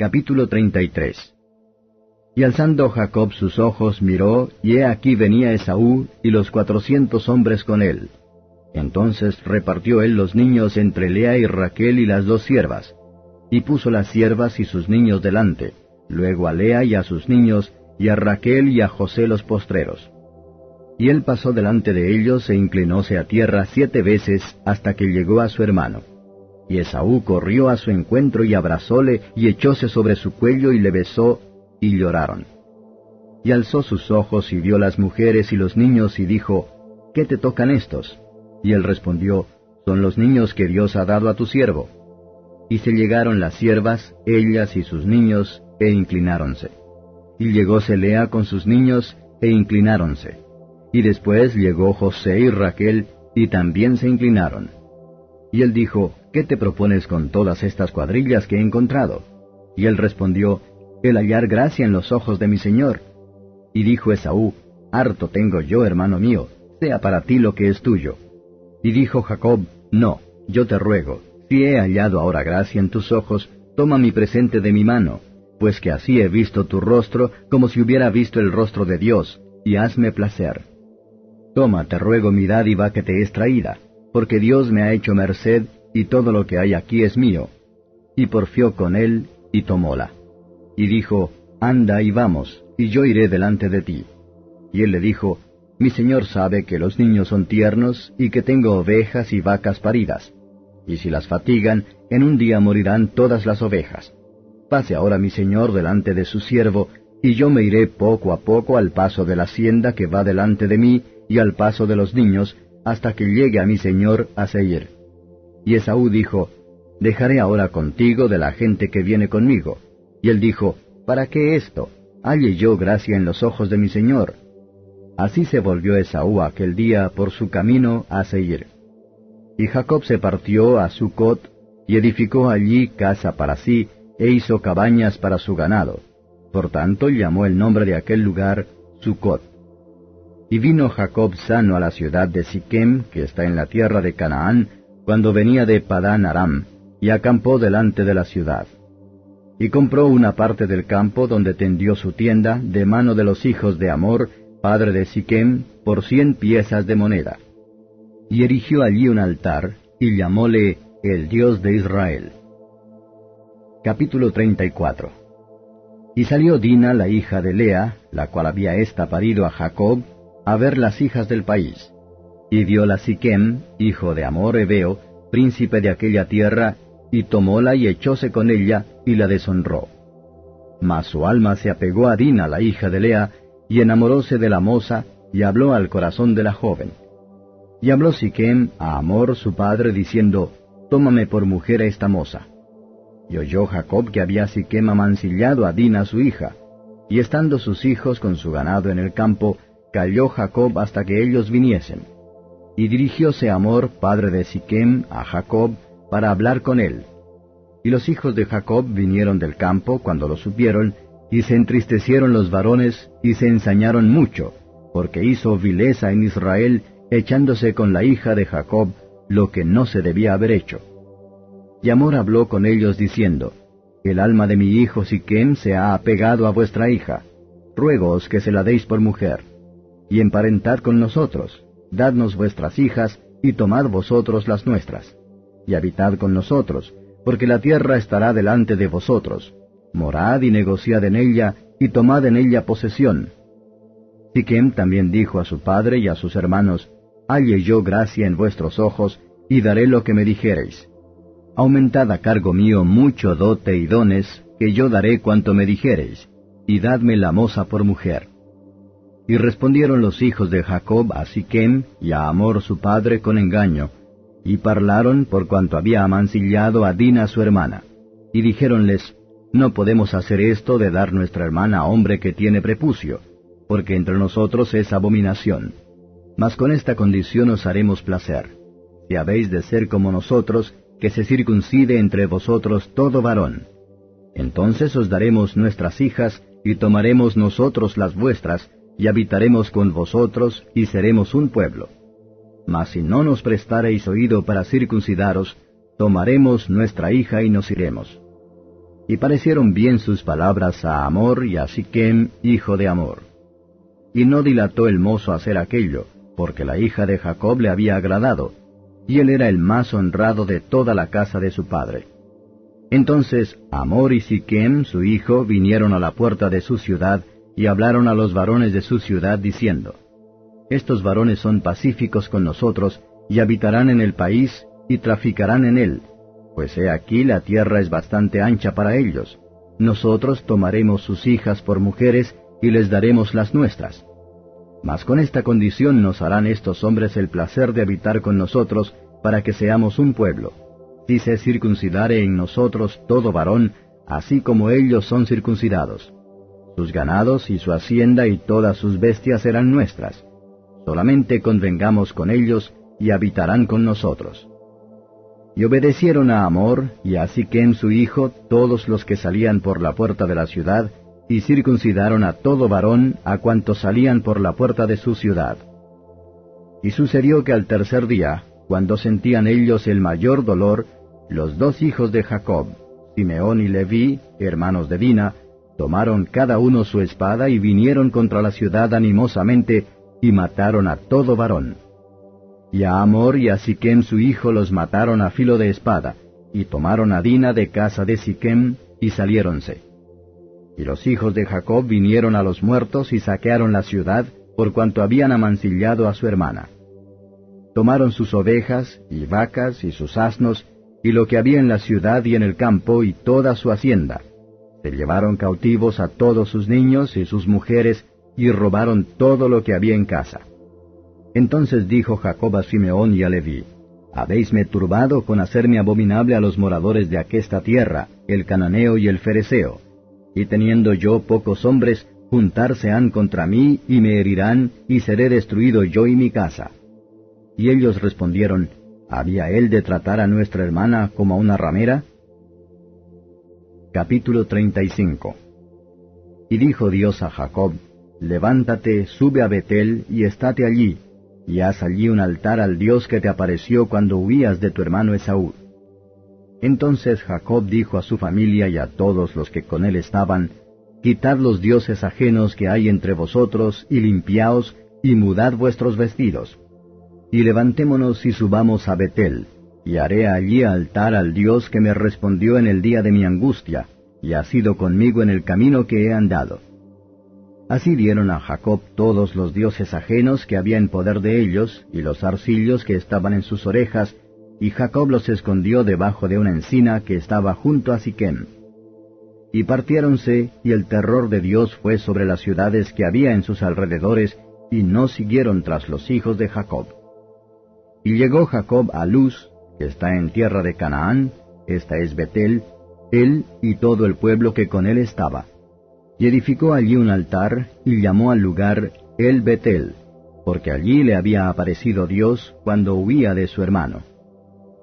Capítulo 33 Y alzando Jacob sus ojos miró, y he aquí venía Esaú y los cuatrocientos hombres con él. Entonces repartió él los niños entre Lea y Raquel y las dos siervas, y puso las siervas y sus niños delante, luego a Lea y a sus niños, y a Raquel y a José los postreros. Y él pasó delante de ellos e inclinóse a tierra siete veces hasta que llegó a su hermano. Y Esaú corrió a su encuentro y abrazóle y echóse sobre su cuello y le besó, y lloraron. Y alzó sus ojos y vio las mujeres y los niños y dijo, ¿Qué te tocan estos? Y él respondió, Son los niños que Dios ha dado a tu siervo. Y se llegaron las siervas, ellas y sus niños, e inclináronse. Y llegóse Lea con sus niños, e inclináronse. Y después llegó José y Raquel, y también se inclinaron. Y él dijo, ¿qué te propones con todas estas cuadrillas que he encontrado? Y él respondió, el hallar gracia en los ojos de mi señor. Y dijo Esaú, harto tengo yo, hermano mío, sea para ti lo que es tuyo. Y dijo Jacob, no, yo te ruego, si he hallado ahora gracia en tus ojos, toma mi presente de mi mano, pues que así he visto tu rostro como si hubiera visto el rostro de Dios, y hazme placer. Toma, te ruego mi dádiva que te es traída, porque Dios me ha hecho merced y todo lo que hay aquí es mío. Y porfió con él, y tomóla. Y dijo, Anda y vamos, y yo iré delante de ti. Y él le dijo, Mi señor sabe que los niños son tiernos, y que tengo ovejas y vacas paridas. Y si las fatigan, en un día morirán todas las ovejas. Pase ahora mi señor delante de su siervo, y yo me iré poco a poco al paso de la hacienda que va delante de mí, y al paso de los niños, hasta que llegue a mi señor a Seir. Y Esaú dijo, Dejaré ahora contigo de la gente que viene conmigo. Y él dijo, ¿Para qué esto? Halle yo gracia en los ojos de mi señor. Así se volvió Esaú aquel día por su camino a Seir. Y Jacob se partió a Sucot, y edificó allí casa para sí, e hizo cabañas para su ganado. Por tanto llamó el nombre de aquel lugar Sucot. Y vino Jacob sano a la ciudad de Siquem, que está en la tierra de Canaán, cuando venía de Padán Aram, y acampó delante de la ciudad. Y compró una parte del campo donde tendió su tienda de mano de los hijos de Amor, padre de Siquem, por cien piezas de moneda. Y erigió allí un altar, y llamóle el Dios de Israel. Capítulo 34 Y salió Dina, la hija de Lea, la cual había ésta parido a Jacob, a ver las hijas del país y viola Siquem, hijo de Amor Ebeo, príncipe de aquella tierra, y tomóla y echóse con ella, y la deshonró. Mas su alma se apegó a Dina, la hija de Lea, y enamoróse de la moza, y habló al corazón de la joven. Y habló Siquem a Amor su padre, diciendo, Tómame por mujer a esta moza. Y oyó Jacob que había Siquem amancillado a Dina su hija, y estando sus hijos con su ganado en el campo, calló Jacob hasta que ellos viniesen. Y dirigióse Amor, padre de Siquem, a Jacob, para hablar con él. Y los hijos de Jacob vinieron del campo cuando lo supieron, y se entristecieron los varones, y se ensañaron mucho, porque hizo vileza en Israel, echándose con la hija de Jacob, lo que no se debía haber hecho. Y Amor habló con ellos diciendo, El alma de mi hijo Siquem se ha apegado a vuestra hija, ruegoos que se la deis por mujer, y emparentad con nosotros, dadnos vuestras hijas, y tomad vosotros las nuestras, y habitad con nosotros, porque la tierra estará delante de vosotros. Morad y negociad en ella, y tomad en ella posesión. Siquem también dijo a su padre y a sus hermanos, Halle yo gracia en vuestros ojos, y daré lo que me dijereis. Aumentad a cargo mío mucho dote y dones, que yo daré cuanto me dijereis, y dadme la moza por mujer. Y respondieron los hijos de Jacob a Siquem y a Amor su padre con engaño, Y parlaron por cuanto había amancillado a Dina su hermana. Y dijéronles, No podemos hacer esto de dar nuestra hermana a hombre que tiene prepucio, porque entre nosotros es abominación. Mas con esta condición os haremos placer. Si habéis de ser como nosotros, que se circuncide entre vosotros todo varón. Entonces os daremos nuestras hijas, y tomaremos nosotros las vuestras, y habitaremos con vosotros, y seremos un pueblo. Mas si no nos prestareis oído para circuncidaros, tomaremos nuestra hija y nos iremos. Y parecieron bien sus palabras a Amor y a Siquem, hijo de Amor. Y no dilató el mozo hacer aquello, porque la hija de Jacob le había agradado, y él era el más honrado de toda la casa de su padre. Entonces Amor y Siquem, su hijo, vinieron a la puerta de su ciudad, y hablaron a los varones de su ciudad, diciendo, estos varones son pacíficos con nosotros, y habitarán en el país, y traficarán en él, pues he aquí la tierra es bastante ancha para ellos. Nosotros tomaremos sus hijas por mujeres, y les daremos las nuestras. Mas con esta condición nos harán estos hombres el placer de habitar con nosotros, para que seamos un pueblo. Si se circuncidare en nosotros todo varón, así como ellos son circuncidados. Sus ganados y su hacienda y todas sus bestias serán nuestras solamente convengamos con ellos y habitarán con nosotros. Y obedecieron a Amor y a Siquem su hijo todos los que salían por la puerta de la ciudad, y circuncidaron a todo varón a cuantos salían por la puerta de su ciudad. Y sucedió que al tercer día, cuando sentían ellos el mayor dolor, los dos hijos de Jacob, Simeón y Leví, hermanos de Dina, tomaron cada uno su espada y vinieron contra la ciudad animosamente, y mataron a todo varón. Y a Amor y a Siquem su hijo los mataron a filo de espada, y tomaron a Dina de casa de Siquem, y saliéronse. Y los hijos de Jacob vinieron a los muertos y saquearon la ciudad, por cuanto habían amancillado a su hermana. Tomaron sus ovejas, y vacas, y sus asnos, y lo que había en la ciudad y en el campo, y toda su hacienda. Se llevaron cautivos a todos sus niños y sus mujeres, y robaron todo lo que había en casa. Entonces dijo Jacob a Simeón y a Leví, Habéisme turbado con hacerme abominable a los moradores de aquesta tierra, el cananeo y el fereceo, y teniendo yo pocos hombres, juntarse han contra mí y me herirán, y seré destruido yo y mi casa. Y ellos respondieron, ¿Había él de tratar a nuestra hermana como a una ramera? Capítulo 35 Y dijo Dios a Jacob, Levántate, sube a Betel y estate allí, y haz allí un altar al Dios que te apareció cuando huías de tu hermano Esaú. Entonces Jacob dijo a su familia y a todos los que con él estaban, Quitad los dioses ajenos que hay entre vosotros, y limpiaos, y mudad vuestros vestidos. Y levantémonos y subamos a Betel, y haré allí altar al Dios que me respondió en el día de mi angustia, y ha sido conmigo en el camino que he andado. Así dieron a Jacob todos los dioses ajenos que había en poder de ellos, y los arcillos que estaban en sus orejas, y Jacob los escondió debajo de una encina que estaba junto a Siquem. Y partiéronse, y el terror de Dios fue sobre las ciudades que había en sus alrededores, y no siguieron tras los hijos de Jacob. Y llegó Jacob a Luz, que está en tierra de Canaán, esta es Betel, él y todo el pueblo que con él estaba y edificó allí un altar, y llamó al lugar El Betel, porque allí le había aparecido Dios cuando huía de su hermano.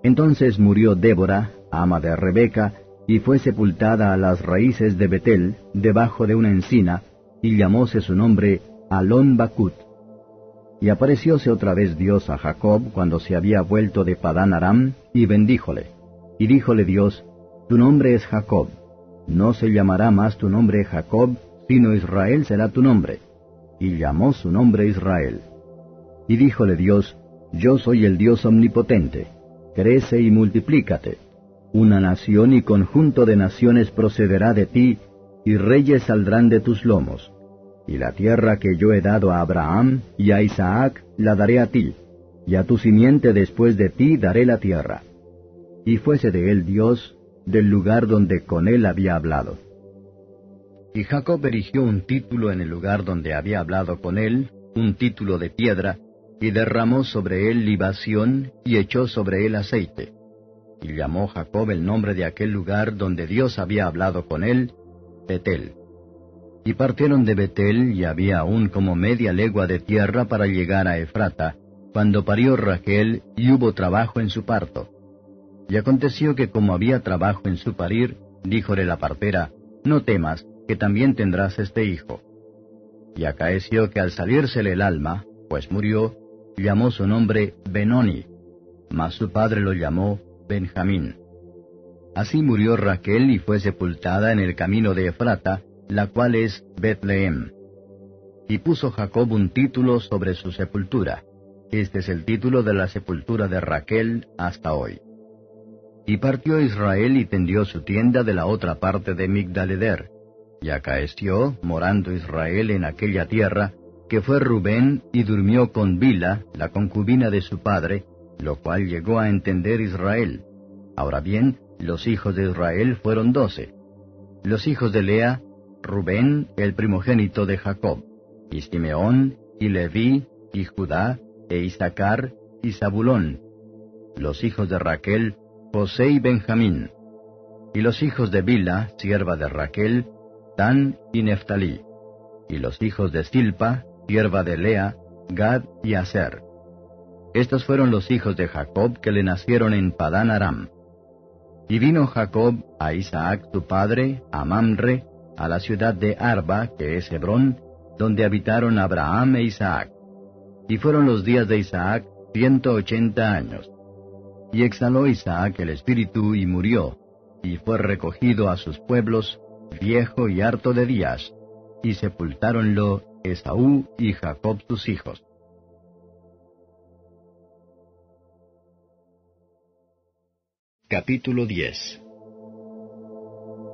Entonces murió Débora, ama de Rebeca, y fue sepultada a las raíces de Betel, debajo de una encina, y llamóse su nombre Alon Bakut. Y aparecióse otra vez Dios a Jacob cuando se había vuelto de Padán Aram, y bendíjole. Y díjole Dios, Tu nombre es Jacob no se llamará más tu nombre Jacob, sino Israel será tu nombre. Y llamó su nombre Israel. Y díjole Dios, Yo soy el Dios omnipotente, crece y multiplícate. Una nación y conjunto de naciones procederá de ti, y reyes saldrán de tus lomos. Y la tierra que yo he dado a Abraham y a Isaac la daré a ti, y a tu simiente después de ti daré la tierra. Y fuese de él Dios, del lugar donde con él había hablado. Y Jacob erigió un título en el lugar donde había hablado con él, un título de piedra, y derramó sobre él libación, y echó sobre él aceite. Y llamó Jacob el nombre de aquel lugar donde Dios había hablado con él, Betel. Y partieron de Betel, y había aún como media legua de tierra para llegar a Efrata, cuando parió Raquel, y hubo trabajo en su parto. Y aconteció que como había trabajo en su parir, díjole la partera, No temas, que también tendrás este hijo. Y acaeció que al salírsele el alma, pues murió, llamó su nombre Benoni, mas su padre lo llamó Benjamín. Así murió Raquel y fue sepultada en el camino de Efrata, la cual es Betlehem. Y puso Jacob un título sobre su sepultura. Este es el título de la sepultura de Raquel hasta hoy. Y partió Israel y tendió su tienda de la otra parte de Migdaleder. Y acaeció, morando Israel en aquella tierra, que fue Rubén y durmió con Bila, la concubina de su padre, lo cual llegó a entender Israel. Ahora bien, los hijos de Israel fueron doce. Los hijos de Lea, Rubén, el primogénito de Jacob, y Simeón, y Leví, y Judá, e Isaacar, y Zabulón. Los hijos de Raquel, José y Benjamín. Y los hijos de Bila, sierva de Raquel, Dan y Neftalí. Y los hijos de Silpa, sierva de Lea, Gad y Aser. Estos fueron los hijos de Jacob que le nacieron en Padán Aram. Y vino Jacob a Isaac su padre, a Mamre, a la ciudad de Arba, que es Hebrón, donde habitaron Abraham e Isaac. Y fueron los días de Isaac ciento ochenta años. Y exhaló Isaac el espíritu y murió, y fue recogido a sus pueblos, viejo y harto de días, y sepultáronlo Esaú y Jacob sus hijos. Capítulo 10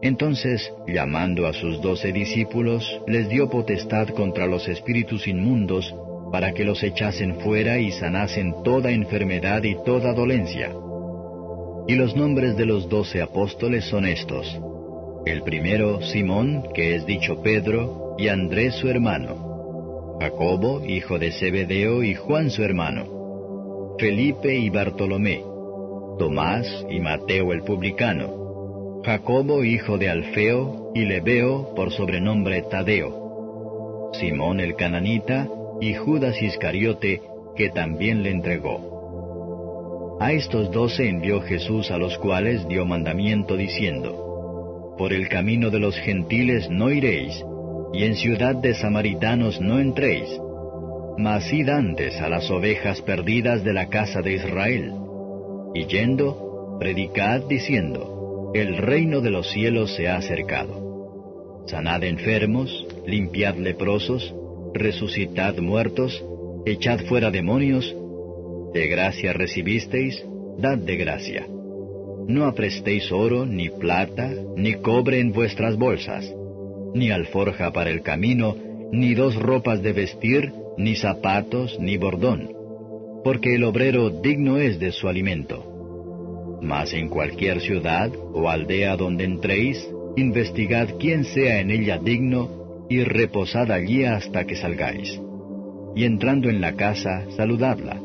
Entonces, llamando a sus doce discípulos, les dio potestad contra los espíritus inmundos, para que los echasen fuera y sanasen toda enfermedad y toda dolencia. Y los nombres de los doce apóstoles son estos. El primero, Simón, que es dicho Pedro, y Andrés su hermano, Jacobo, hijo de Zebedeo, y Juan su hermano, Felipe y Bartolomé, Tomás y Mateo el publicano, Jacobo, hijo de Alfeo, y Lebeo, por sobrenombre Tadeo, Simón el cananita, y Judas Iscariote, que también le entregó. A estos doce envió Jesús a los cuales dio mandamiento diciendo, por el camino de los gentiles no iréis, y en ciudad de samaritanos no entréis, mas id antes a las ovejas perdidas de la casa de Israel. Y yendo, predicad diciendo, el reino de los cielos se ha acercado. Sanad enfermos, limpiad leprosos, resucitad muertos, echad fuera demonios, de gracia recibisteis, dad de gracia. No aprestéis oro, ni plata, ni cobre en vuestras bolsas, ni alforja para el camino, ni dos ropas de vestir, ni zapatos, ni bordón, porque el obrero digno es de su alimento. Mas en cualquier ciudad o aldea donde entréis, investigad quién sea en ella digno, y reposad allí hasta que salgáis. Y entrando en la casa, saludadla.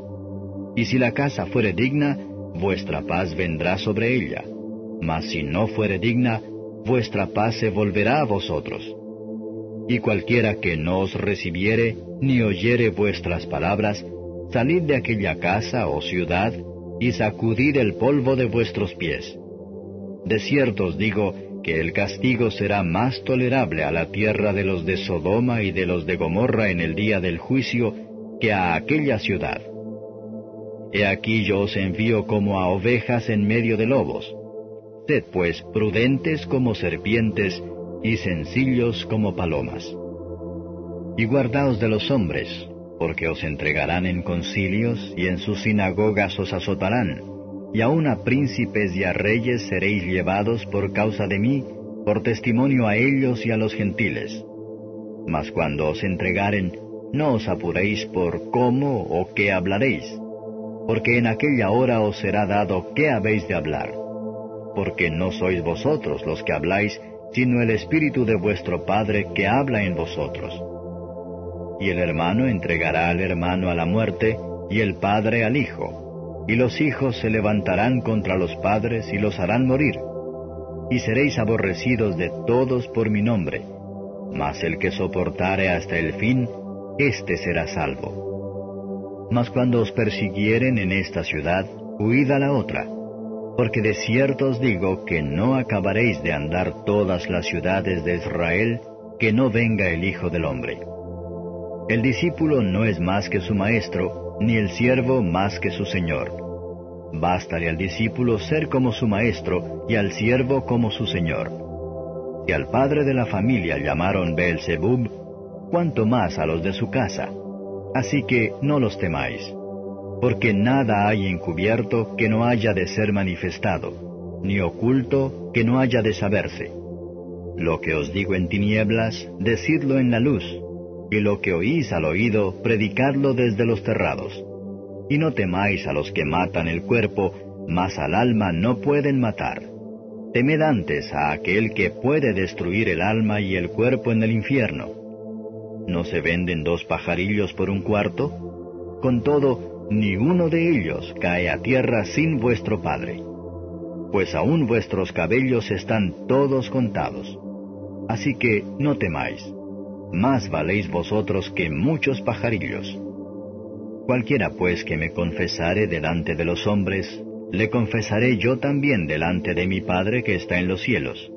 Y si la casa fuere digna, vuestra paz vendrá sobre ella. Mas si no fuere digna, vuestra paz se volverá a vosotros. Y cualquiera que no os recibiere, ni oyere vuestras palabras, salid de aquella casa o ciudad, y sacudid el polvo de vuestros pies. De cierto os digo que el castigo será más tolerable a la tierra de los de Sodoma y de los de Gomorra en el día del juicio que a aquella ciudad. He aquí yo os envío como a ovejas en medio de lobos. Sed pues prudentes como serpientes y sencillos como palomas. Y guardaos de los hombres, porque os entregarán en concilios y en sus sinagogas os azotarán, y aun a príncipes y a reyes seréis llevados por causa de mí, por testimonio a ellos y a los gentiles. Mas cuando os entregaren, no os apuréis por cómo o qué hablaréis porque en aquella hora os será dado qué habéis de hablar. Porque no sois vosotros los que habláis, sino el Espíritu de vuestro Padre que habla en vosotros. Y el hermano entregará al hermano a la muerte, y el padre al hijo, y los hijos se levantarán contra los padres y los harán morir. Y seréis aborrecidos de todos por mi nombre, mas el que soportare hasta el fin, éste será salvo. Mas cuando os persiguieren en esta ciudad, huid a la otra, porque de cierto os digo que no acabaréis de andar todas las ciudades de Israel, que no venga el Hijo del Hombre. El discípulo no es más que su maestro, ni el siervo más que su señor. Bástale al discípulo ser como su maestro y al siervo como su señor. Si al padre de la familia llamaron Beelzebub, cuanto más a los de su casa. Así que no los temáis, porque nada hay encubierto que no haya de ser manifestado, ni oculto que no haya de saberse. Lo que os digo en tinieblas, decidlo en la luz y lo que oís al oído, predicadlo desde los terrados. Y no temáis a los que matan el cuerpo, mas al alma no pueden matar. Temed antes a aquel que puede destruir el alma y el cuerpo en el infierno. ¿No se venden dos pajarillos por un cuarto? Con todo, ni uno de ellos cae a tierra sin vuestro Padre. Pues aún vuestros cabellos están todos contados. Así que no temáis más valéis vosotros que muchos pajarillos. Cualquiera pues que me confesare delante de los hombres, le confesaré yo también delante de mi Padre que está en los cielos.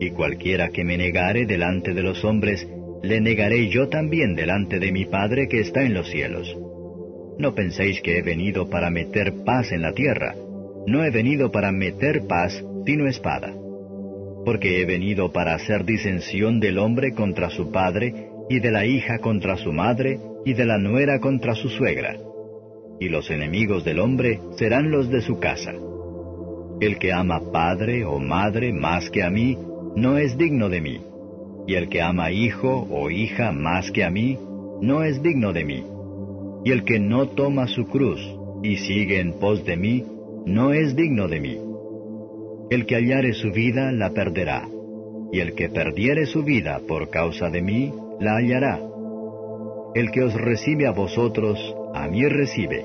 Y cualquiera que me negare delante de los hombres, le negaré yo también delante de mi Padre que está en los cielos. No penséis que he venido para meter paz en la tierra. No he venido para meter paz, sino espada porque he venido para hacer disensión del hombre contra su padre, y de la hija contra su madre, y de la nuera contra su suegra. Y los enemigos del hombre serán los de su casa. El que ama padre o madre más que a mí, no es digno de mí. Y el que ama hijo o hija más que a mí, no es digno de mí. Y el que no toma su cruz y sigue en pos de mí, no es digno de mí. El que hallare su vida la perderá, y el que perdiere su vida por causa de mí, la hallará. El que os recibe a vosotros, a mí recibe,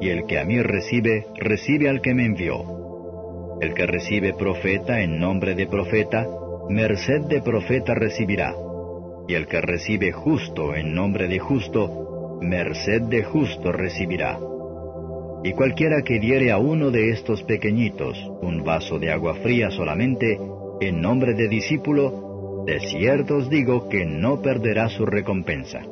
y el que a mí recibe, recibe al que me envió. El que recibe profeta en nombre de profeta, merced de profeta recibirá, y el que recibe justo en nombre de justo, merced de justo recibirá. Y cualquiera que diere a uno de estos pequeñitos un vaso de agua fría solamente, en nombre de discípulo, de cierto os digo que no perderá su recompensa.